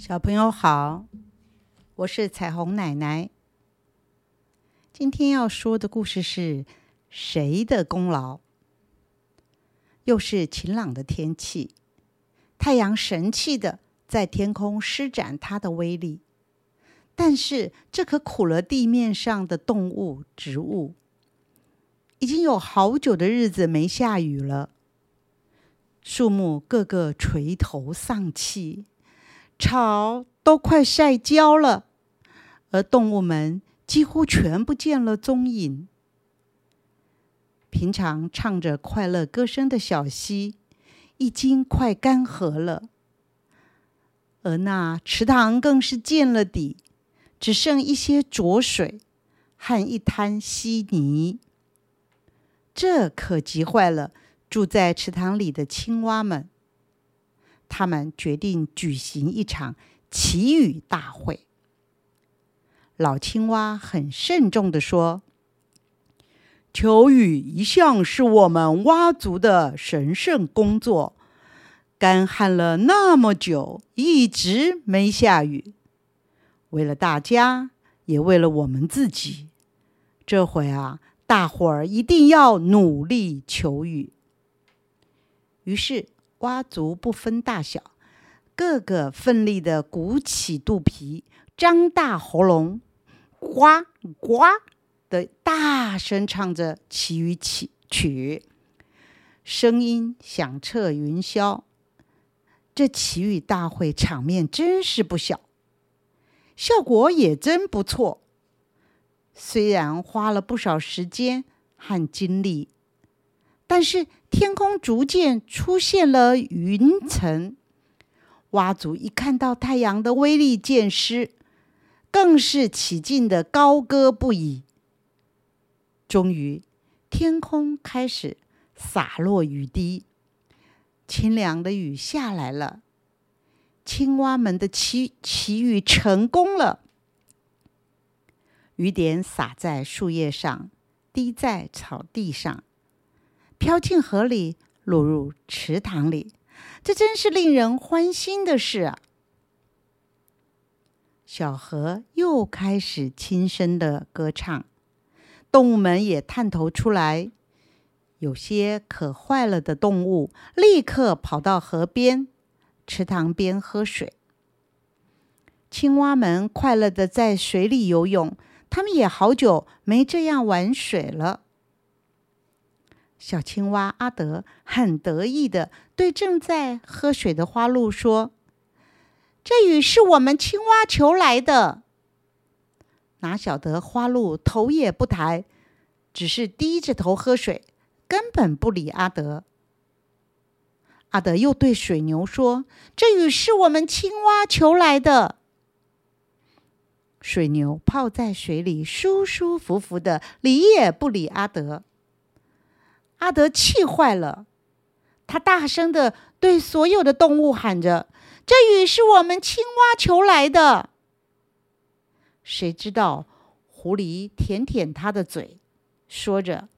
小朋友好，我是彩虹奶奶。今天要说的故事是谁的功劳？又是晴朗的天气，太阳神气的在天空施展它的威力。但是这可苦了地面上的动物、植物，已经有好久的日子没下雨了。树木个个垂头丧气，草都快晒焦了，而动物们几乎全不见了踪影。平常唱着快乐歌声的小溪，已经快干涸了，而那池塘更是见了底。只剩一些浊水和一滩稀泥，这可急坏了住在池塘里的青蛙们。他们决定举行一场祈雨大会。老青蛙很慎重地说：“求雨一向是我们蛙族的神圣工作，干旱了那么久，一直没下雨。”为了大家，也为了我们自己，这回啊，大伙儿一定要努力求雨。于是，蛙族不分大小，个个奋力的鼓起肚皮，张大喉咙，呱呱的大声唱着祈雨曲曲，声音响彻云霄。这祈雨大会场面真是不小。效果也真不错，虽然花了不少时间和精力，但是天空逐渐出现了云层。蛙族一看到太阳的威力渐失，更是起劲的高歌不已。终于，天空开始洒落雨滴，清凉的雨下来了。青蛙们的祈祈雨成功了，雨点洒在树叶上，滴在草地上，飘进河里，落入池塘里。这真是令人欢欣的事啊！小河又开始轻声的歌唱，动物们也探头出来。有些渴坏了的动物立刻跑到河边。池塘边喝水，青蛙们快乐的在水里游泳。他们也好久没这样玩水了。小青蛙阿德很得意的对正在喝水的花鹿说：“这雨是我们青蛙求来的。”哪晓得花鹿头也不抬，只是低着头喝水，根本不理阿德。阿德又对水牛说：“这雨是我们青蛙求来的。”水牛泡在水里，舒舒服服的，理也不理阿德。阿德气坏了，他大声的对所有的动物喊着：“这雨是我们青蛙求来的。”谁知道狐狸舔舔他的嘴，说着。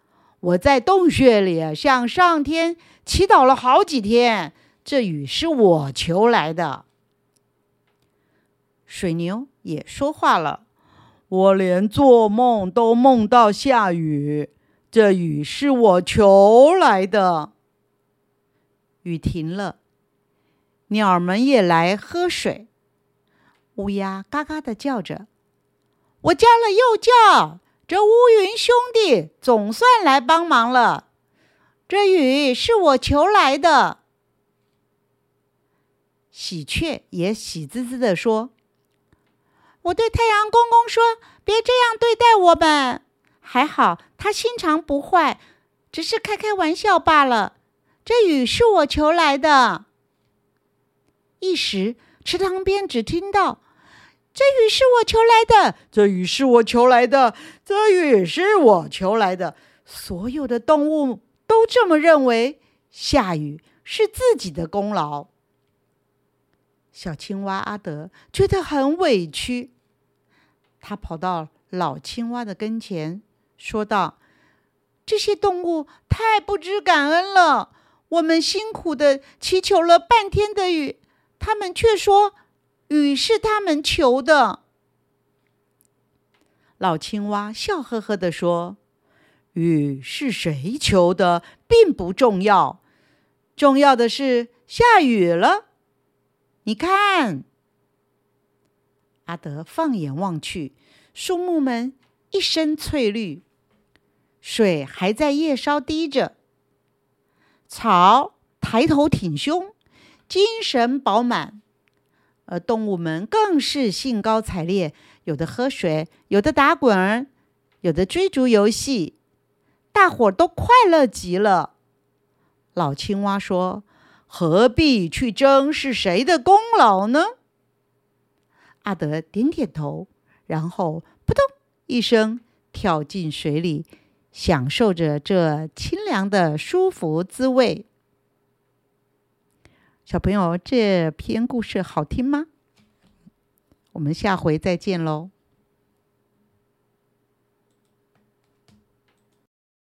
我在洞穴里向上天祈祷了好几天，这雨是我求来的。水牛也说话了：“我连做梦都梦到下雨，这雨是我求来的。”雨停了，鸟儿们也来喝水。乌鸦嘎嘎的叫着：“我叫了又叫。”这乌云兄弟总算来帮忙了。这雨是我求来的。喜鹊也喜滋滋的说：“我对太阳公公说，别这样对待我们。还好他心肠不坏，只是开开玩笑罢了。这雨是我求来的。”一时，池塘边只听到。这雨是我求来的，这雨是我求来的，这雨是我求来的。所有的动物都这么认为，下雨是自己的功劳。小青蛙阿德觉得很委屈，他跑到老青蛙的跟前，说道：“这些动物太不知感恩了，我们辛苦的祈求了半天的雨，他们却说。”雨是他们求的。老青蛙笑呵呵地说：“雨是谁求的，并不重要，重要的是下雨了。你看。”阿德放眼望去，树木们一身翠绿，水还在叶梢滴着，草抬头挺胸，精神饱满，而动物们更是兴高采烈。有的喝水，有的打滚，有的追逐游戏，大伙儿都快乐极了。老青蛙说：“何必去争是谁的功劳呢？”阿德点点头，然后扑通一声跳进水里，享受着这清凉的舒服滋味。小朋友，这篇故事好听吗？我们下回再见喽。